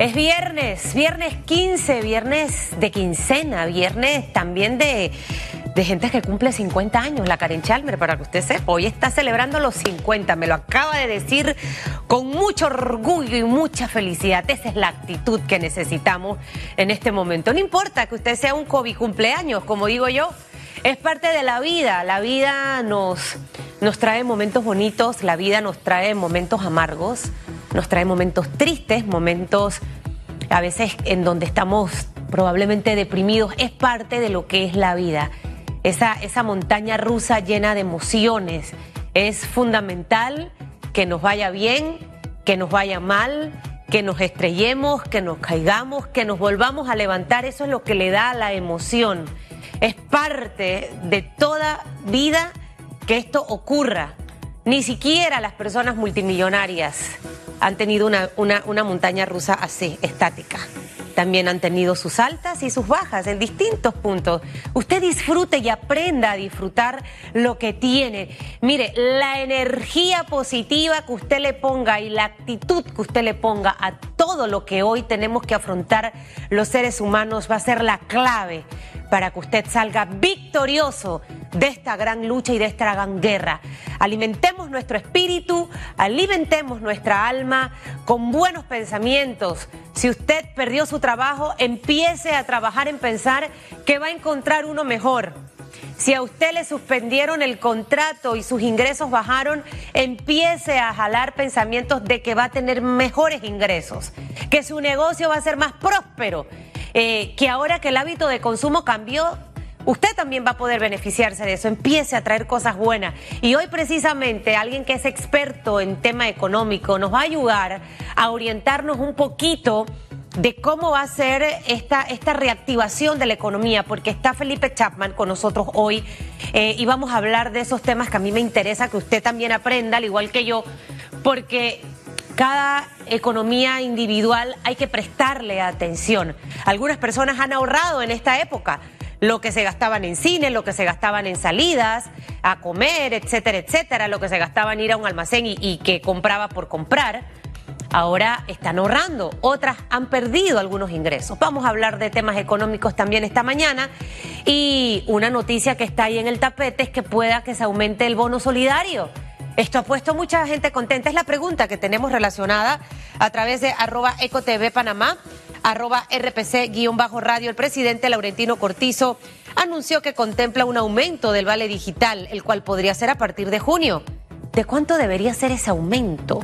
Es viernes, viernes 15, viernes de quincena, viernes también de, de gente que cumple 50 años, la Karen Chalmer, para que usted sepa, hoy está celebrando los 50, me lo acaba de decir con mucho orgullo y mucha felicidad. Esa es la actitud que necesitamos en este momento. No importa que usted sea un COVID cumpleaños, como digo yo, es parte de la vida. La vida nos, nos trae momentos bonitos, la vida nos trae momentos amargos, nos trae momentos tristes, momentos a veces en donde estamos probablemente deprimidos. Es parte de lo que es la vida. Esa, esa montaña rusa llena de emociones. Es fundamental que nos vaya bien, que nos vaya mal, que nos estrellemos, que nos caigamos, que nos volvamos a levantar. Eso es lo que le da la emoción. Es parte de toda vida que esto ocurra. Ni siquiera las personas multimillonarias han tenido una, una, una montaña rusa así, estática también han tenido sus altas y sus bajas en distintos puntos. Usted disfrute y aprenda a disfrutar lo que tiene. Mire, la energía positiva que usted le ponga y la actitud que usted le ponga a todo lo que hoy tenemos que afrontar los seres humanos va a ser la clave para que usted salga victorioso de esta gran lucha y de esta gran guerra. Alimentemos nuestro espíritu, alimentemos nuestra alma con buenos pensamientos. Si usted perdió su trabajo, empiece a trabajar en pensar que va a encontrar uno mejor. Si a usted le suspendieron el contrato y sus ingresos bajaron, empiece a jalar pensamientos de que va a tener mejores ingresos, que su negocio va a ser más próspero, eh, que ahora que el hábito de consumo cambió, Usted también va a poder beneficiarse de eso. Empiece a traer cosas buenas. Y hoy precisamente alguien que es experto en tema económico nos va a ayudar a orientarnos un poquito de cómo va a ser esta, esta reactivación de la economía, porque está Felipe Chapman con nosotros hoy eh, y vamos a hablar de esos temas que a mí me interesa que usted también aprenda, al igual que yo, porque cada economía individual hay que prestarle atención. Algunas personas han ahorrado en esta época lo que se gastaban en cine, lo que se gastaban en salidas, a comer, etcétera, etcétera, lo que se gastaban en ir a un almacén y que compraba por comprar. Ahora están ahorrando, otras han perdido algunos ingresos. Vamos a hablar de temas económicos también esta mañana y una noticia que está ahí en el tapete es que pueda que se aumente el bono solidario. Esto ha puesto mucha gente contenta. Es la pregunta que tenemos relacionada a través de arroba ecotv panamá arroba RPC-radio, el presidente Laurentino Cortizo anunció que contempla un aumento del vale digital, el cual podría ser a partir de junio. ¿De cuánto debería ser ese aumento?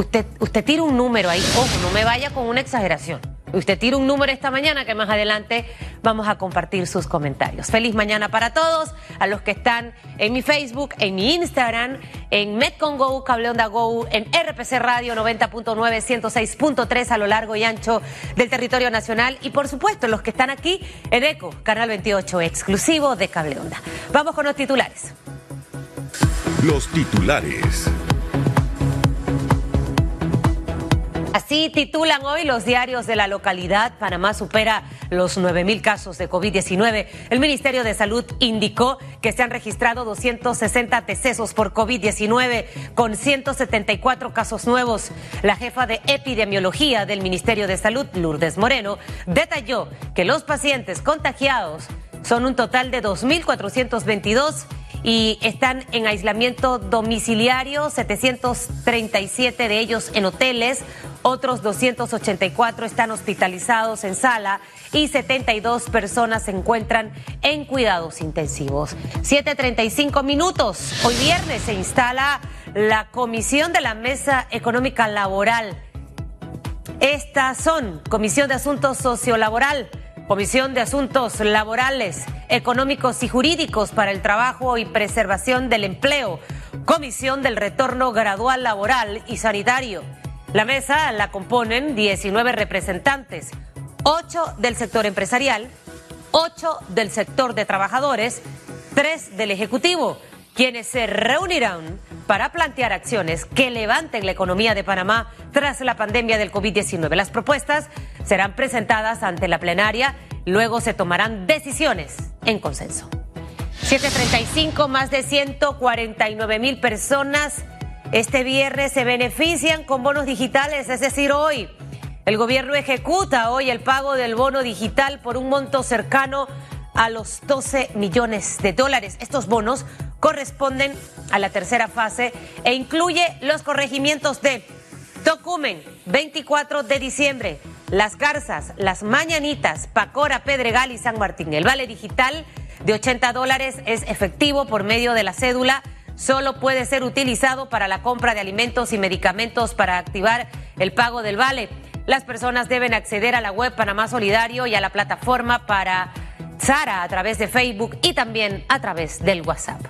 Usted, usted tira un número ahí, ojo, no me vaya con una exageración. Usted tira un número esta mañana que más adelante vamos a compartir sus comentarios. Feliz mañana para todos, a los que están en mi Facebook, en mi Instagram, en Metcongo, Cable Onda Go, en RPC Radio 90.9, 106.3 a lo largo y ancho del territorio nacional y por supuesto los que están aquí en ECO, Canal 28, exclusivo de Cable Onda. Vamos con los titulares. Los titulares. Así titulan hoy los diarios de la localidad. Panamá supera los 9.000 casos de COVID-19. El Ministerio de Salud indicó que se han registrado 260 decesos por COVID-19 con 174 casos nuevos. La jefa de epidemiología del Ministerio de Salud, Lourdes Moreno, detalló que los pacientes contagiados son un total de 2.422 y están en aislamiento domiciliario, 737 de ellos en hoteles, otros 284 están hospitalizados en sala y 72 personas se encuentran en cuidados intensivos. 7.35 minutos. Hoy viernes se instala la Comisión de la Mesa Económica Laboral. Estas son Comisión de Asuntos Sociolaboral, Comisión de Asuntos Laborales, Económicos y Jurídicos para el Trabajo y Preservación del Empleo, Comisión del Retorno Gradual Laboral y Sanitario. La mesa la componen 19 representantes, 8 del sector empresarial, 8 del sector de trabajadores, 3 del Ejecutivo, quienes se reunirán para plantear acciones que levanten la economía de Panamá tras la pandemia del COVID-19. Las propuestas serán presentadas ante la plenaria, luego se tomarán decisiones en consenso. 735, más de 149 mil personas este viernes se benefician con bonos digitales, es decir, hoy. El gobierno ejecuta hoy el pago del bono digital por un monto cercano a los 12 millones de dólares. Estos bonos corresponden a la tercera fase e incluye los corregimientos de Tocumen, 24 de diciembre, Las Garzas, Las Mañanitas, Pacora, Pedregal y San Martín. El vale digital de 80 dólares es efectivo por medio de la cédula. Solo puede ser utilizado para la compra de alimentos y medicamentos para activar el pago del vale. Las personas deben acceder a la web Panamá Solidario y a la plataforma para Sara a través de Facebook y también a través del WhatsApp.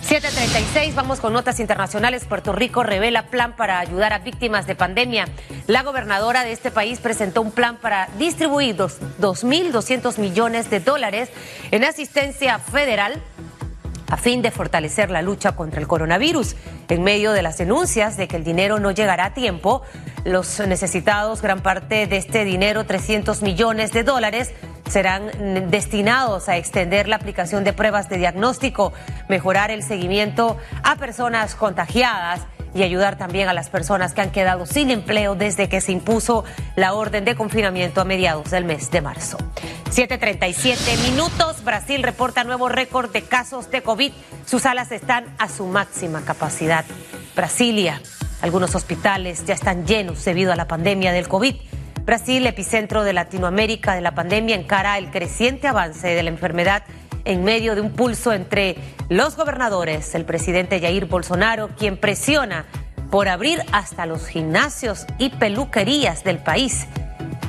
736, vamos con notas internacionales. Puerto Rico revela plan para ayudar a víctimas de pandemia. La gobernadora de este país presentó un plan para distribuir 2.200 millones de dólares en asistencia federal a fin de fortalecer la lucha contra el coronavirus. En medio de las denuncias de que el dinero no llegará a tiempo, los necesitados, gran parte de este dinero, 300 millones de dólares, serán destinados a extender la aplicación de pruebas de diagnóstico, mejorar el seguimiento a personas contagiadas y ayudar también a las personas que han quedado sin empleo desde que se impuso la orden de confinamiento a mediados del mes de marzo. 7.37 minutos. Brasil reporta nuevo récord de casos de COVID. Sus salas están a su máxima capacidad. Brasilia. Algunos hospitales ya están llenos debido a la pandemia del COVID. Brasil, epicentro de Latinoamérica de la pandemia, encara el creciente avance de la enfermedad en medio de un pulso entre los gobernadores, el presidente Jair Bolsonaro, quien presiona por abrir hasta los gimnasios y peluquerías del país.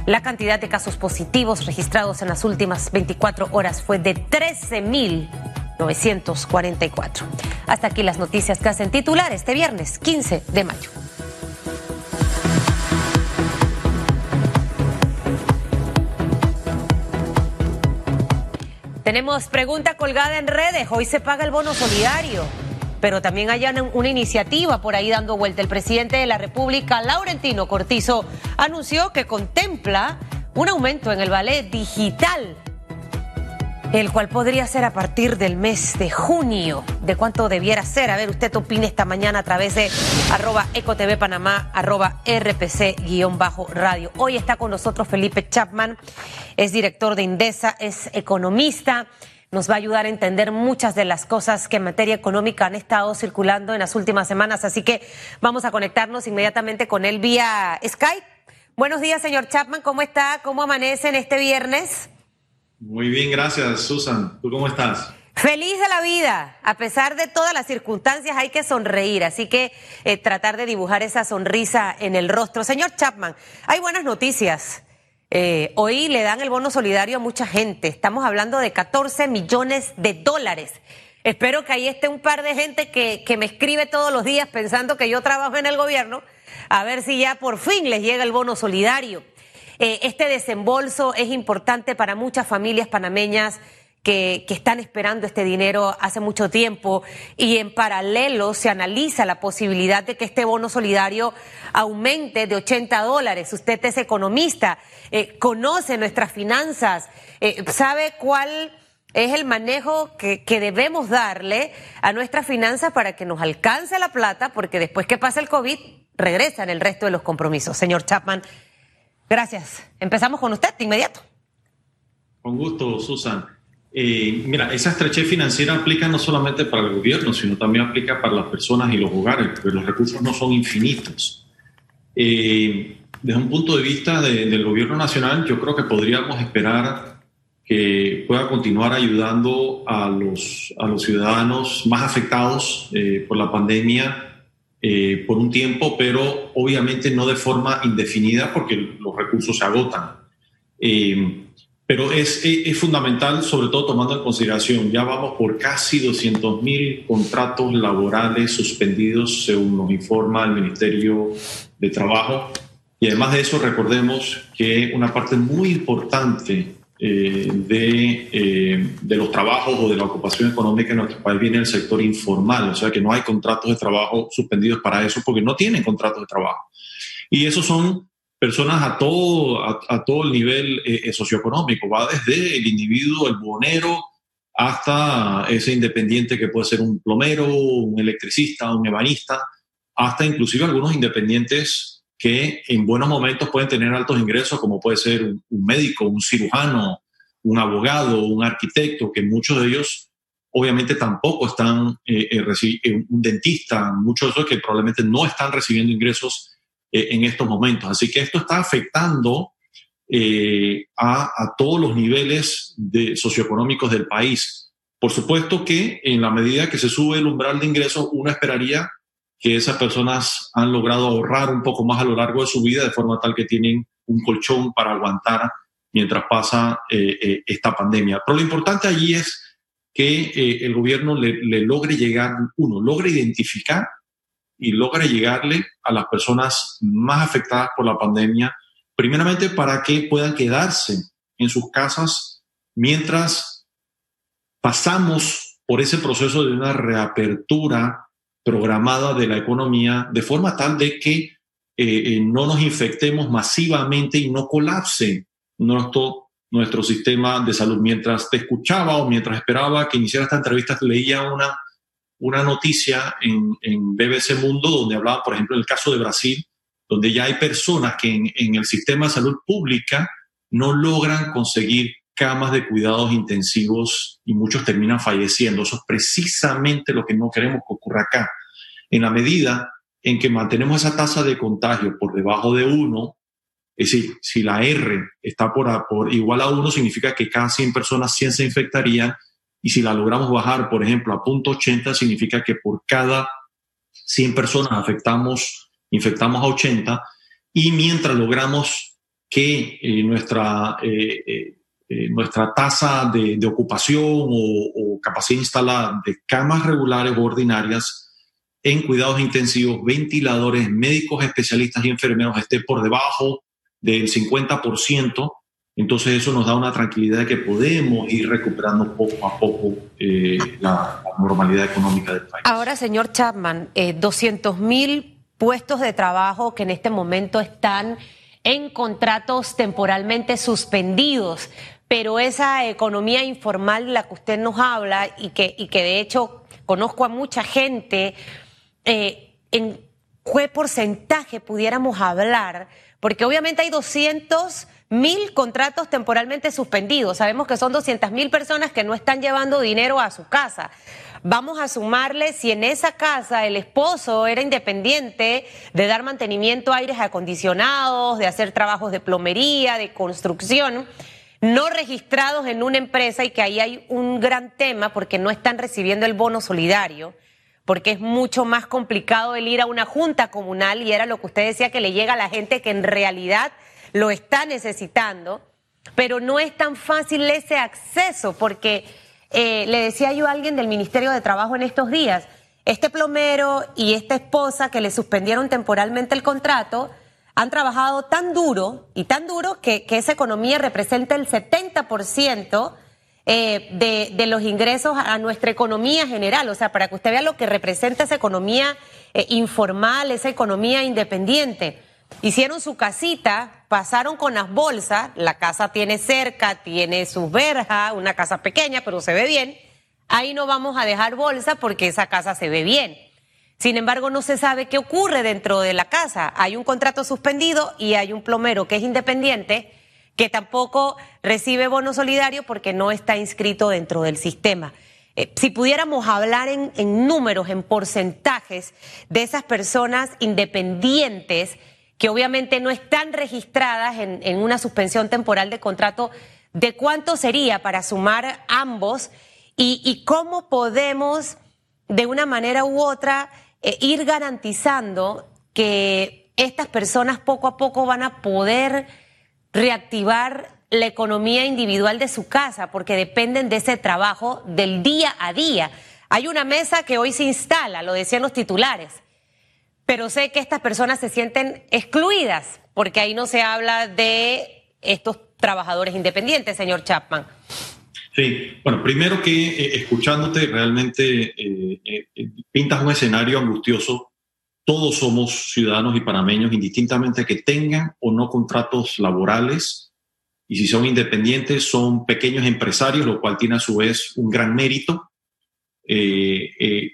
La cantidad de casos positivos registrados en las últimas 24 horas fue de 13.944. Hasta aquí las noticias que hacen titular este viernes 15 de mayo. Tenemos pregunta colgada en redes. Hoy se paga el bono solidario, pero también hay una iniciativa por ahí dando vuelta. El presidente de la República, Laurentino Cortizo, anunció que contempla un aumento en el ballet digital el cual podría ser a partir del mes de junio. ¿De cuánto debiera ser? A ver, usted opina esta mañana a través de arroba ecotv panamá, arroba rpc-radio. Hoy está con nosotros Felipe Chapman, es director de Indesa, es economista. Nos va a ayudar a entender muchas de las cosas que en materia económica han estado circulando en las últimas semanas. Así que vamos a conectarnos inmediatamente con él vía Skype. Buenos días, señor Chapman. ¿Cómo está? ¿Cómo amanece en este viernes? Muy bien, gracias, Susan. ¿Tú cómo estás? Feliz de la vida. A pesar de todas las circunstancias hay que sonreír, así que eh, tratar de dibujar esa sonrisa en el rostro. Señor Chapman, hay buenas noticias. Eh, hoy le dan el bono solidario a mucha gente. Estamos hablando de 14 millones de dólares. Espero que ahí esté un par de gente que, que me escribe todos los días pensando que yo trabajo en el gobierno, a ver si ya por fin les llega el bono solidario. Eh, este desembolso es importante para muchas familias panameñas que, que, están esperando este dinero hace mucho tiempo y en paralelo se analiza la posibilidad de que este bono solidario aumente de 80 dólares. Usted es economista, eh, conoce nuestras finanzas, eh, sabe cuál es el manejo que, que, debemos darle a nuestras finanzas para que nos alcance la plata, porque después que pasa el COVID, regresan el resto de los compromisos. Señor Chapman, Gracias. Empezamos con usted de inmediato. Con gusto, Susan. Eh, mira, esa estrechez financiera aplica no solamente para el gobierno, sino también aplica para las personas y los hogares, porque los recursos no son infinitos. Eh, desde un punto de vista del gobierno nacional, yo creo que podríamos esperar que pueda continuar ayudando a los, a los ciudadanos más afectados eh, por la pandemia eh, por un tiempo, pero obviamente no de forma indefinida porque los recursos se agotan. Eh, pero es, es, fundamental, sobre todo tomando en consideración, ya vamos por casi 200 mil contratos laborales suspendidos, según nos informa el Ministerio de Trabajo. Y además de eso, recordemos que una parte muy importante eh, de, eh, de, los trabajos o de la ocupación económica en nuestro país viene el sector informal, o sea que no hay contratos de trabajo suspendidos para eso porque no tienen contratos de trabajo. Y esos son personas a todo, a, todo el nivel eh, socioeconómico, va desde el individuo, el bonero, hasta ese independiente que puede ser un plomero, un electricista, un ebanista, hasta inclusive algunos independientes que en buenos momentos pueden tener altos ingresos, como puede ser un, médico, un cirujano, un abogado, un arquitecto, que muchos de ellos obviamente tampoco están, eh, eh, un dentista, muchos de esos que probablemente no están recibiendo ingresos en estos momentos. Así que esto está afectando a, a, todos los niveles de, socioeconómicos del país. Por supuesto que en la medida que se sube el umbral de ingresos, uno esperaría que esas personas han logrado ahorrar un poco más a lo largo de su vida, de forma tal que tienen un colchón para aguantar mientras pasa eh, eh, esta pandemia. Pero lo importante allí es que eh, el gobierno le, le, logre llegar, uno, logre identificar y logre llegarle a las personas más afectadas por la pandemia, primeramente para que puedan quedarse en sus casas mientras pasamos por ese proceso de una reapertura programada de la economía de forma tal de que eh, eh, no nos infectemos masivamente y no colapse nuestro, nuestro sistema de salud. Mientras te escuchaba o mientras esperaba que iniciara esta entrevista, leía una, una noticia en, en BBC Mundo donde hablaba, por ejemplo, en el caso de Brasil, donde ya hay personas que en, en el sistema de salud pública no logran conseguir camas de cuidados intensivos y muchos terminan falleciendo. Eso es precisamente lo que no queremos que ocurra acá. En la medida en que mantenemos esa tasa de contagio por debajo de 1, es decir, si la R está por, por igual a 1, significa que cada 100 personas 100 se infectarían, y si la logramos bajar, por ejemplo, a 0.80, significa que por cada 100 personas afectamos, infectamos a 80, y mientras logramos que eh, nuestra eh, eh, nuestra tasa de, ocupación o, capacidad instalada de camas regulares o ordinarias en cuidados intensivos, ventiladores, médicos especialistas y enfermeros esté por debajo del 50%, entonces eso nos da una tranquilidad de que podemos ir recuperando poco a poco eh, la, normalidad económica del país. Ahora, señor Chapman, eh, 200 mil puestos de trabajo que en este momento están en contratos temporalmente suspendidos pero esa economía informal de la que usted nos habla y que, y que de hecho conozco a mucha gente, eh, ¿en qué porcentaje pudiéramos hablar? Porque obviamente hay 200 mil contratos temporalmente suspendidos. Sabemos que son 200 mil personas que no están llevando dinero a su casa. Vamos a sumarle si en esa casa el esposo era independiente de dar mantenimiento a aires acondicionados, de hacer trabajos de plomería, de construcción no registrados en una empresa y que ahí hay un gran tema porque no están recibiendo el bono solidario, porque es mucho más complicado el ir a una junta comunal y era lo que usted decía que le llega a la gente que en realidad lo está necesitando, pero no es tan fácil ese acceso porque eh, le decía yo a alguien del Ministerio de Trabajo en estos días, este plomero y esta esposa que le suspendieron temporalmente el contrato, han trabajado tan duro y tan duro que, esa economía representa el 70% eh, de, los ingresos a nuestra economía general. O sea, para que usted vea lo que representa esa economía eh, informal, esa economía independiente. Hicieron su casita, pasaron con las bolsas, la casa tiene cerca, tiene sus verjas, una casa pequeña, pero se ve bien. Ahí no vamos a dejar bolsa porque esa casa se ve bien. Sin embargo, no se sabe qué ocurre dentro de la casa. Hay un contrato suspendido y hay un plomero que es independiente que tampoco recibe bono solidario porque no está inscrito dentro del sistema. Eh, si pudiéramos hablar en, números, en porcentajes de esas personas independientes que obviamente no están registradas en, una suspensión temporal de contrato, ¿de cuánto sería para sumar ambos? y cómo podemos, de una manera u otra, eh, ir garantizando que estas personas poco a poco van a poder reactivar la economía individual de su casa, porque dependen de ese trabajo del día a día. Hay una mesa que hoy se instala, lo decían los titulares, pero sé que estas personas se sienten excluidas, porque ahí no se habla de estos trabajadores independientes, señor Chapman. Sí, bueno, primero que eh, escuchándote realmente eh, eh, pintas un escenario angustioso. Todos somos ciudadanos y panameños, indistintamente que tengan o no contratos laborales. Y si son independientes, son pequeños empresarios, lo cual tiene a su vez un gran mérito.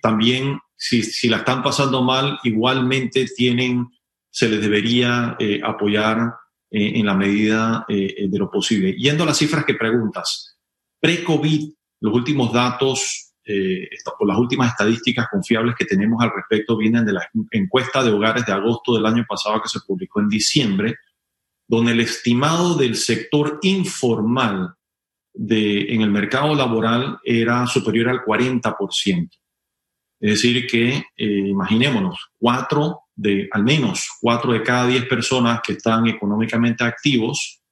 también, si, si la están pasando mal, igualmente tienen se les debería eh, apoyar eh, en la medida de lo posible. Yendo a las cifras que preguntas, pre-COVID, los últimos datos o las últimas estadísticas confiables que tenemos al respecto vienen de la encuesta de hogares de agosto del año pasado que se publicó en diciembre, donde el estimado del sector informal de, en el mercado laboral era superior al 40%. Es decir, que eh, imaginémonos, cuatro de, al menos cuatro de cada diez personas que están económicamente activos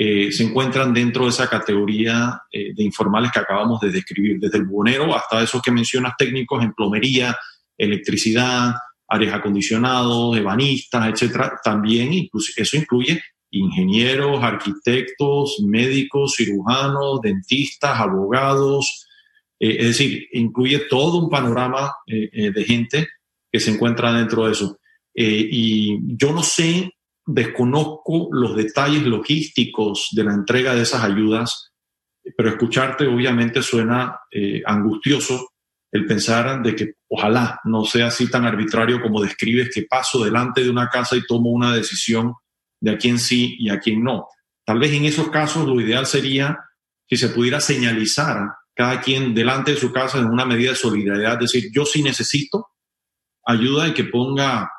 eh, se encuentran dentro de esa categoría eh, de informales que acabamos de describir, desde el buhonero hasta esos que mencionas técnicos en plomería, electricidad, áreas acondicionados, ebanistas, etcétera. También eso incluye ingenieros, arquitectos, médicos, cirujanos, dentistas, abogados, eh, es decir, incluye todo un panorama de gente que se encuentra dentro de eso. y yo no sé, desconozco los detalles logísticos de la entrega de esas ayudas, pero escucharte obviamente suena angustioso el pensar de que ojalá no sea así tan arbitrario como describes que paso delante de una casa y tomo una decisión de a quién sí y a quién no. Tal vez en esos casos lo ideal sería que se pudiera señalizar cada quien delante de su casa en una medida de solidaridad, decir, yo sí necesito ayuda y que ponga,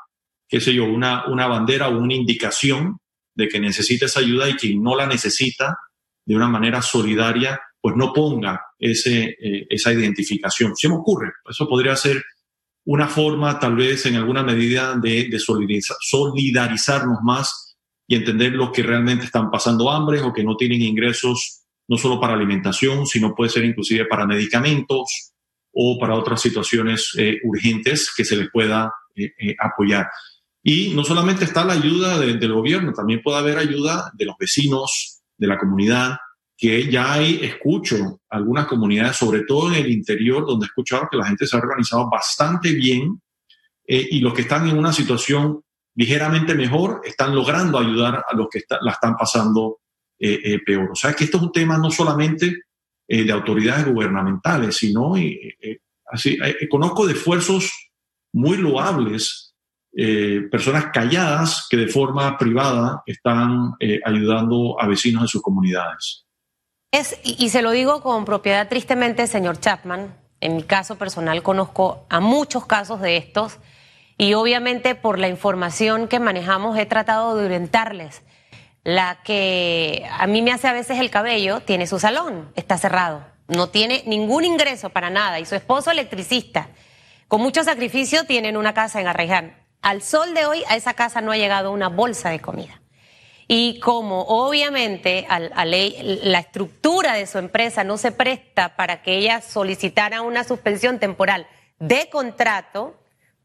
qué sé yo, una, una bandera o una indicación de que necesita esa ayuda y quien no la necesita de una manera solidaria, pues no ponga ese, eh, esa identificación. Si me ocurre, eso podría ser una forma tal vez en alguna medida de, de solidarizarnos más y entender los que realmente están pasando hambre o que no tienen ingresos no solo para alimentación, sino puede ser inclusive para medicamentos o para otras situaciones eh, urgentes que se les pueda eh, eh, apoyar. Y no solamente está la ayuda del gobierno, también puede haber ayuda de los vecinos, de la comunidad, que ya hay, escucho algunas comunidades, sobre todo en el interior, donde he escuchado que la gente se ha organizado bastante bien y los que están en una situación ligeramente mejor, están logrando ayudar a los que la están pasando eh, eh, peor. O sea, que esto es un tema no solamente eh, de autoridades gubernamentales, sino, así, conozco de esfuerzos muy loables, personas calladas que de forma privada están ayudando a vecinos de sus comunidades. Es, y se lo digo con propiedad tristemente, señor Chapman, en mi caso personal conozco a muchos casos de estos y obviamente por la información que manejamos he tratado de orientarles. La que a mí me hace a veces el cabello tiene su salón, está cerrado, no tiene ningún ingreso para nada y su esposo electricista. Con mucho sacrificio tienen una casa en Arraiján. Al sol de hoy a esa casa no ha llegado una bolsa de comida. Y como obviamente a, ley, la estructura de su empresa no se presta para que ella solicitara una suspensión temporal de contrato,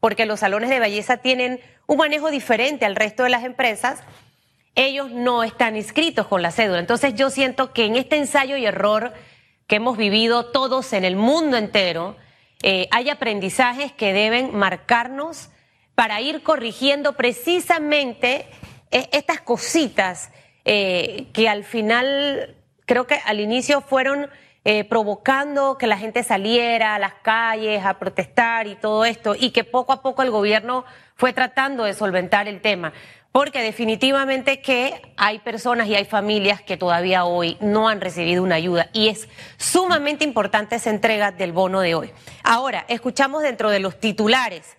porque los salones de belleza tienen un manejo diferente al resto de las empresas, ellos no están inscritos con la cédula. Entonces yo siento que en este ensayo y error que hemos vivido todos en el mundo entero, eh, hay aprendizajes que deben marcarnos para ir corrigiendo precisamente eh, estas cositas eh, que al final, creo que al inicio fueron eh, provocando que la gente saliera a las calles a protestar y todo esto, y que poco a poco el gobierno fue tratando de solventar el tema. Porque definitivamente que hay personas y hay familias que todavía hoy no han recibido una ayuda y es sumamente importante esa entrega del bono de hoy. Ahora, escuchamos dentro de los titulares.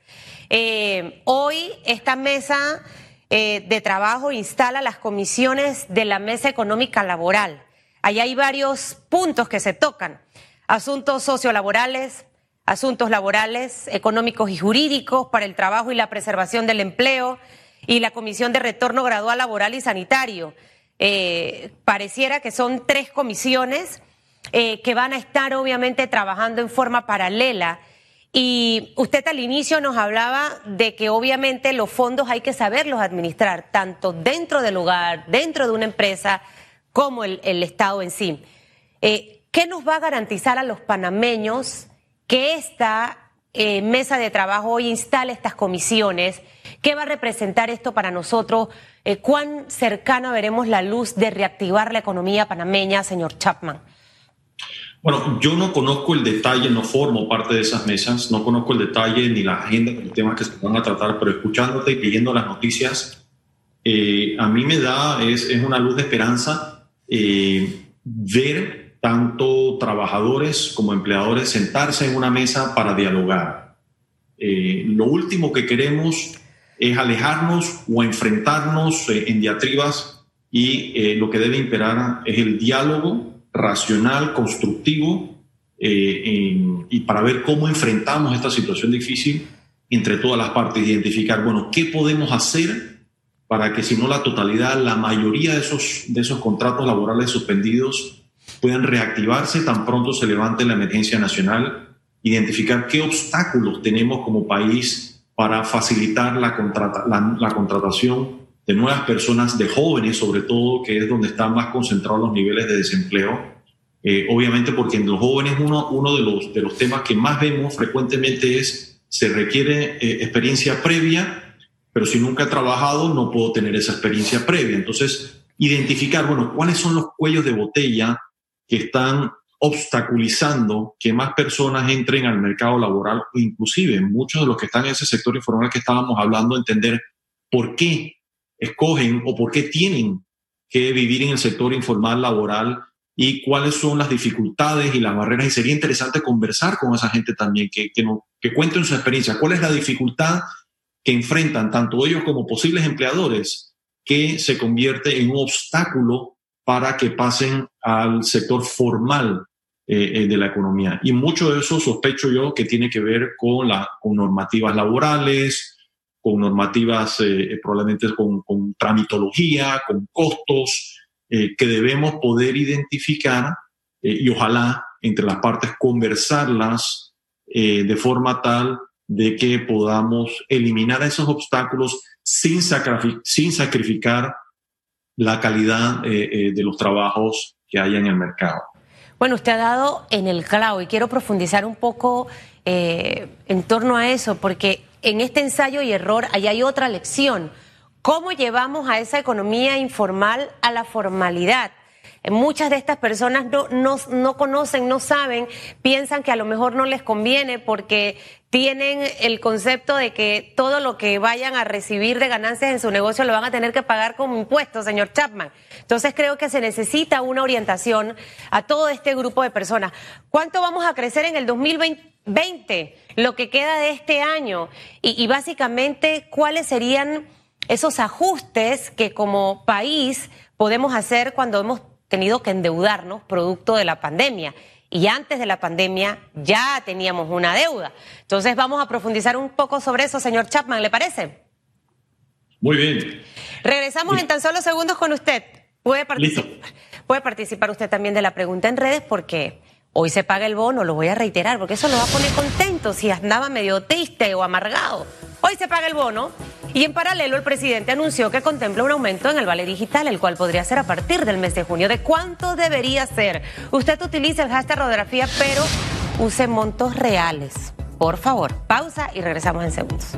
Eh, hoy esta mesa eh, de trabajo instala las comisiones de la Mesa Económica Laboral Ahí hay varios puntos que se tocan. Asuntos sociolaborales, asuntos laborales, económicos y jurídicos para el trabajo y la preservación del empleo y la Comisión de Retorno Gradual Laboral y Sanitario. Eh, pareciera que son tres comisiones eh, que van a estar obviamente trabajando en forma paralela. Y usted al inicio nos hablaba de que obviamente los fondos hay que saberlos administrar, tanto dentro del hogar, dentro de una empresa, como el, Estado en sí. Eh, ¿Qué nos va a garantizar a los panameños que esta eh, mesa de trabajo hoy instale estas comisiones? ¿Qué va a representar esto para nosotros? Eh, ¿Cuán cercana veremos la luz de reactivar la economía panameña, señor Chapman? Bueno, yo no conozco el detalle, no formo parte de esas mesas, no conozco el detalle ni la agenda de los temas que se van a tratar, pero escuchándote y leyendo las noticias, eh, a mí me da, es, es, una luz de esperanza eh, ver tanto trabajadores como empleadores sentarse en una mesa para dialogar. Eh, lo último que queremos es alejarnos o enfrentarnos en diatribas y lo que debe imperar es el diálogo racional, constructivo, eh, y para ver cómo enfrentamos esta situación difícil entre todas las partes, identificar, bueno, ¿qué podemos hacer para que si no la totalidad, la mayoría de esos, de esos contratos laborales suspendidos puedan reactivarse tan pronto se levante la emergencia nacional, identificar qué obstáculos tenemos como país para facilitar la, la, la contratación de nuevas personas, de jóvenes sobre todo, que es donde están más concentrados los niveles de desempleo. Eh, obviamente porque en los jóvenes uno, uno de, los, de los temas que más vemos frecuentemente es se requiere eh, experiencia previa, pero si nunca he trabajado no puedo tener esa experiencia previa. Entonces, identificar, bueno, cuáles son los cuellos de botella que están obstaculizando que más personas entren al mercado laboral inclusive muchos de los que están en ese sector informal que estábamos hablando, entender por qué escogen o por qué tienen que vivir en el sector informal laboral y cuáles son las dificultades y las barreras. Y sería interesante conversar con esa gente también, que, que, no, que cuenten su experiencia. ¿Cuál es la dificultad que enfrentan tanto ellos como posibles empleadores que se convierte en un obstáculo para que pasen al sector formal eh, eh, de la economía? Y mucho de eso sospecho yo que tiene que ver con, la, normativas laborales, con normativas eh, eh, probablemente con, con, tramitología, con costos, eh, que debemos poder identificar y ojalá entre las partes conversarlas de forma tal de que podamos eliminar esos obstáculos sin sacrificar la calidad de los trabajos que hay en el mercado. Bueno, usted ha dado en el clavo y quiero profundizar un poco en torno a eso, porque en este ensayo y error, ahí hay otra lección. ¿Cómo llevamos a esa economía informal a la formalidad? Muchas de estas personas no, no, conocen, no saben, piensan que a lo mejor no les conviene porque tienen el concepto de que todo lo que vayan a recibir de ganancias en su negocio lo van a tener que pagar como impuestos, señor Chapman. Entonces creo que se necesita una orientación a todo este grupo de personas. ¿Cuánto vamos a crecer en el 2020? Lo que queda de este año. Y, y básicamente, ¿cuáles serían esos ajustes que como país podemos hacer cuando hemos tenido que endeudarnos producto de la pandemia. Y antes de la pandemia ya teníamos una deuda. Entonces vamos a profundizar un poco sobre eso, señor Chapman, ¿le parece? Muy bien. Regresamos en tan solo segundos con usted. Puede participar, puede participar usted también de la pregunta en redes porque hoy se paga el bono, lo voy a reiterar, porque eso lo va a poner contento si andaba medio triste o amargado. Hoy se paga el bono y en paralelo, el presidente anunció que contempla un aumento en el vale digital, el cual podría ser a partir del mes de junio. ¿De cuánto debería ser? Usted utiliza el hashtag radiografía, pero use montos reales. Por favor, pausa y regresamos en segundos.